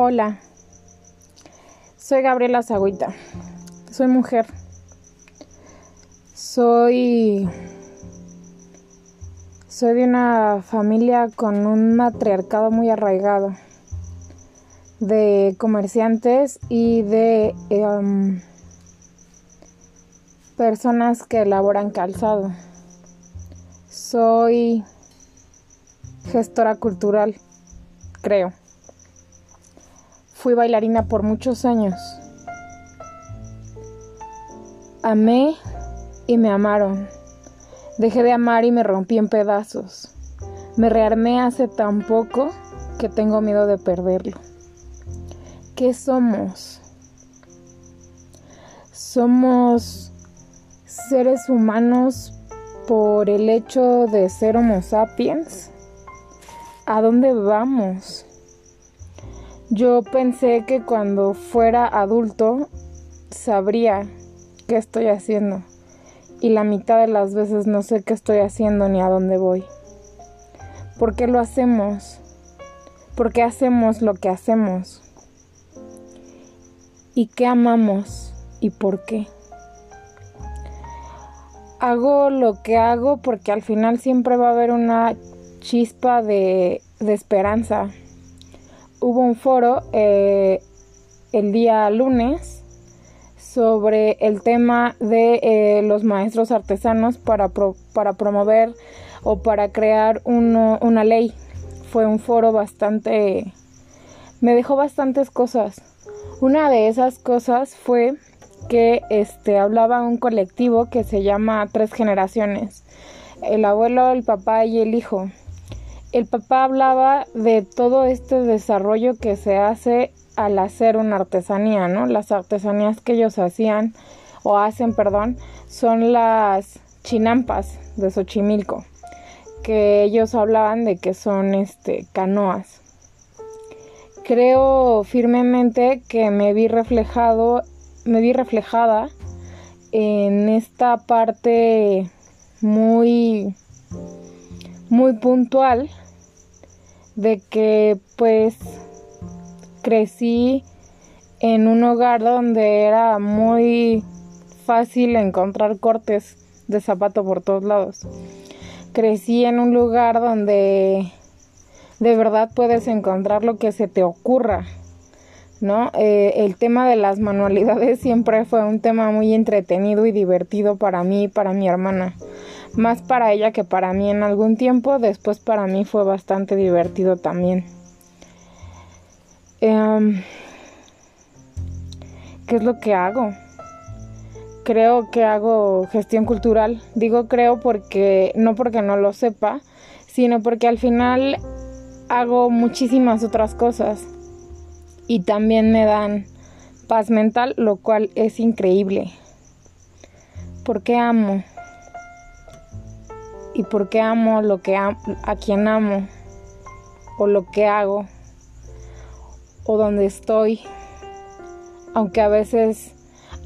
Hola, soy Gabriela Zagüita, soy mujer, soy, soy de una familia con un matriarcado muy arraigado, de comerciantes y de em, personas que elaboran calzado. Soy gestora cultural, creo. Fui bailarina por muchos años. Amé y me amaron. Dejé de amar y me rompí en pedazos. Me rearmé hace tan poco que tengo miedo de perderlo. ¿Qué somos? Somos seres humanos por el hecho de ser homo sapiens. ¿A dónde vamos? Yo pensé que cuando fuera adulto sabría qué estoy haciendo y la mitad de las veces no sé qué estoy haciendo ni a dónde voy. ¿Por qué lo hacemos? ¿Por qué hacemos lo que hacemos? ¿Y qué amamos? ¿Y por qué? Hago lo que hago porque al final siempre va a haber una chispa de, de esperanza hubo un foro eh, el día lunes sobre el tema de eh, los maestros artesanos para, para promover o para crear una ley. Fue un foro bastante... me dejó bastantes cosas. Una de esas cosas fue que este, hablaba un colectivo que se llama Tres Generaciones. El abuelo, el papá y el hijo el papá hablaba de todo este desarrollo que se hace al hacer una artesanía, ¿no? Las artesanías que ellos hacían o hacen, perdón, son las chinampas de Xochimilco, que ellos hablaban de que son este canoas. Creo firmemente que me vi reflejado, me vi reflejada en esta parte muy muy puntual de que pues crecí en un hogar donde era muy fácil encontrar cortes de zapato por todos lados. Crecí en un lugar donde de verdad puedes encontrar lo que se te ocurra, ¿no? Eh, el tema de las manualidades siempre fue un tema muy entretenido y divertido para mí y para mi hermana más para ella que para mí en algún tiempo, después para mí fue bastante divertido también. Em, ¿Qué es lo que hago? Creo que hago gestión cultural. Digo creo porque no porque no lo sepa, sino porque al final hago muchísimas otras cosas y también me dan paz mental, lo cual es increíble. Porque amo y por qué amo lo que a quien amo o lo que hago o donde estoy, aunque a veces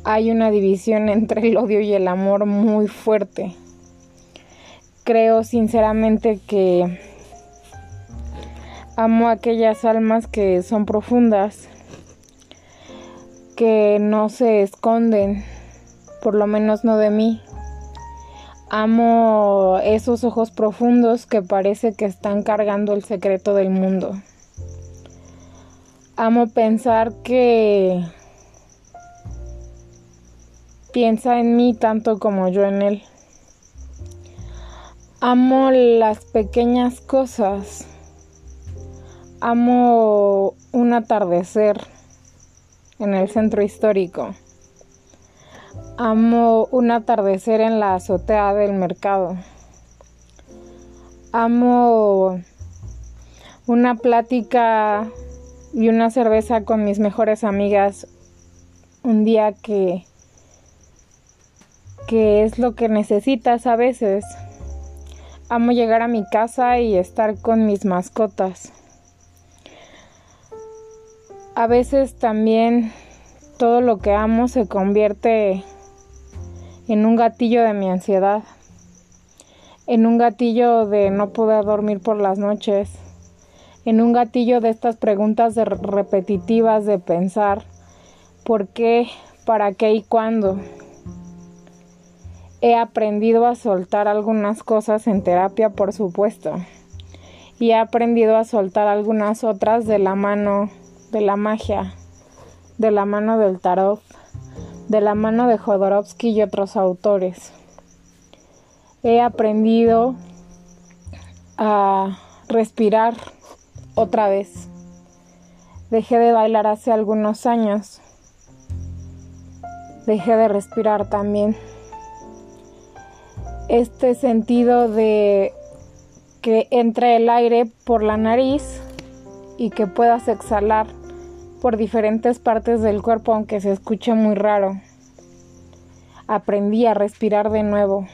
hay una división entre el odio y el amor muy fuerte. Creo sinceramente que amo aquellas almas que son profundas, que no se esconden, por lo menos no de mí Amo esos ojos profundos que parece que están cargando el secreto del mundo. Amo pensar que piensa en mí tanto como yo en él. Amo las pequeñas cosas. Amo un atardecer en el centro histórico. Amo un atardecer en la azotea del mercado. Amo una plática y una cerveza con mis mejores amigas un día que que es lo que necesitas a veces. Amo llegar a mi casa y estar con mis mascotas. A veces también todo lo que amo se convierte en un gatillo de mi ansiedad, en un gatillo de no poder dormir por las noches, en un gatillo de estas preguntas repetitivas de pensar por qué, para qué y cuándo. He aprendido a soltar algunas cosas en terapia, por supuesto, y he aprendido a soltar algunas otras de la mano de la magia, de la mano del tarot, de la mano de Jodorowsky y otros autores. He aprendido a respirar otra vez. Dejé de bailar hace algunos años. Dejé de respirar también. Este sentido de que entre el aire por la nariz y que puedas exhalar por diferentes partes del cuerpo aunque se escuche muy raro. Aprendí a respirar de nuevo.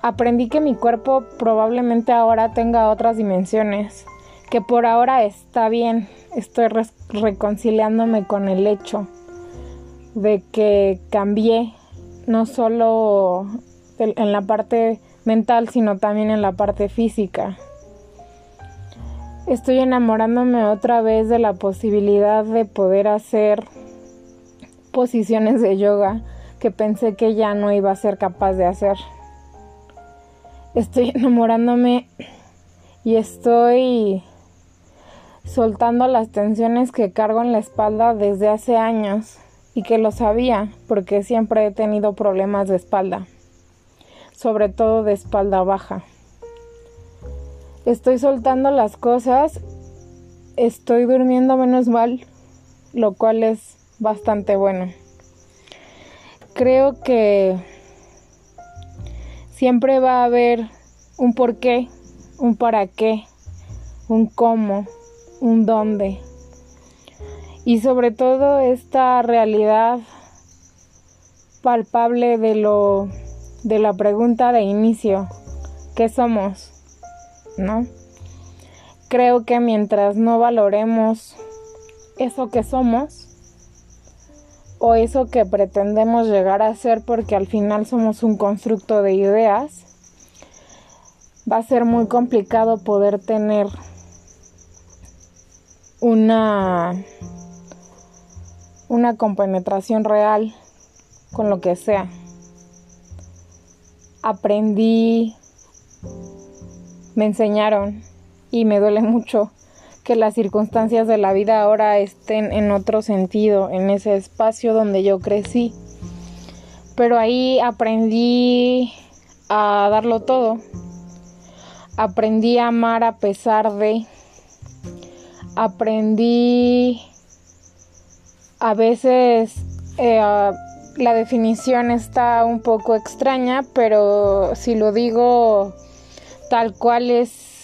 Aprendí que mi cuerpo probablemente ahora tenga otras dimensiones, que por ahora está bien, estoy reconciliándome con el hecho de que cambié, no solo en la parte mental, sino también en la parte física. Estoy enamorándome otra vez de la posibilidad de poder hacer posiciones de yoga que pensé que ya no iba a ser capaz de hacer estoy enamorándome y estoy soltando las tensiones que cargo en la espalda desde hace años y que lo sabía porque siempre he tenido problemas de espalda, sobre todo de espalda baja. Estoy soltando las cosas, estoy durmiendo menos mal, lo cual es bastante bueno. Creo que Siempre va a haber un por qué, un para qué, un cómo, un dónde. Y sobre todo esta realidad palpable de lo de la pregunta de inicio, ¿qué somos? ¿No? Creo que mientras no valoremos eso que somos, o eso que pretendemos llegar a ser porque al final somos un constructo de ideas, va a ser muy complicado poder tener una una compenetración real con lo que sea. Aprendí, me enseñaron y me duele mucho que las circunstancias de la vida ahora estén en otro sentido, en ese espacio donde yo crecí. Pero ahí aprendí a darlo todo. Aprendí a amar a pesar de... Aprendí a veces eh, la definición está un poco extraña, pero si lo digo tal cual es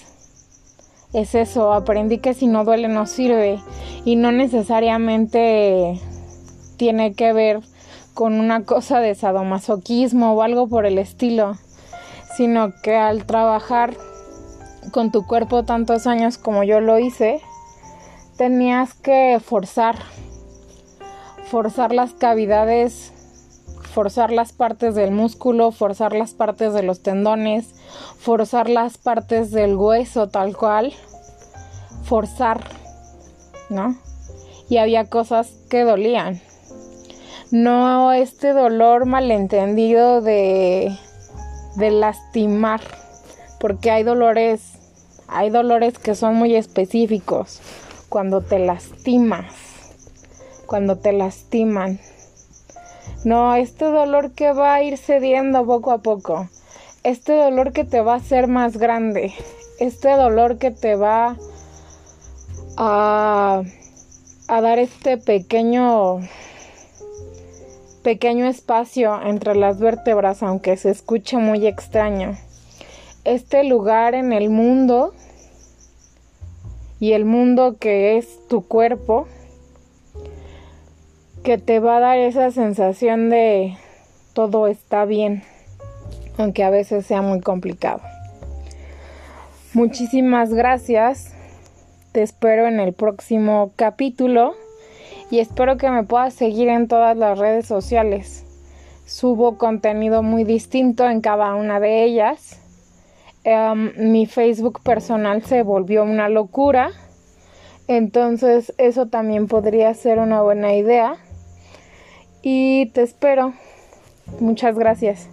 es eso, aprendí que si no duele no sirve y no necesariamente tiene que ver con una cosa de sadomasoquismo o algo por el estilo, sino que al trabajar con tu cuerpo tantos años como yo lo hice, tenías que forzar, forzar las cavidades, forzar las partes del músculo, forzar las partes de los tendones, forzar las partes del hueso tal cual, forzar, ¿no? Y había cosas que dolían. No este dolor malentendido de, de lastimar, porque hay dolores, hay dolores que son muy específicos cuando te lastimas, cuando te lastiman. No, este dolor que va a ir cediendo poco a poco, este dolor que te va a hacer más grande, este dolor que te va a, dar este pequeño pequeño espacio entre las vértebras, aunque se escuche muy extraño. Este lugar en el mundo y el mundo que es tu cuerpo, que te va a dar esa sensación de todo está bien, aunque a veces sea muy complicado. Muchísimas gracias te espero en el próximo capítulo y espero que me puedas seguir en todas las redes sociales. Subo contenido muy distinto en cada una de ellas. em, mi Facebook personal se volvió una locura. Entonces eso también podría ser una buena idea. Y te espero. Muchas gracias.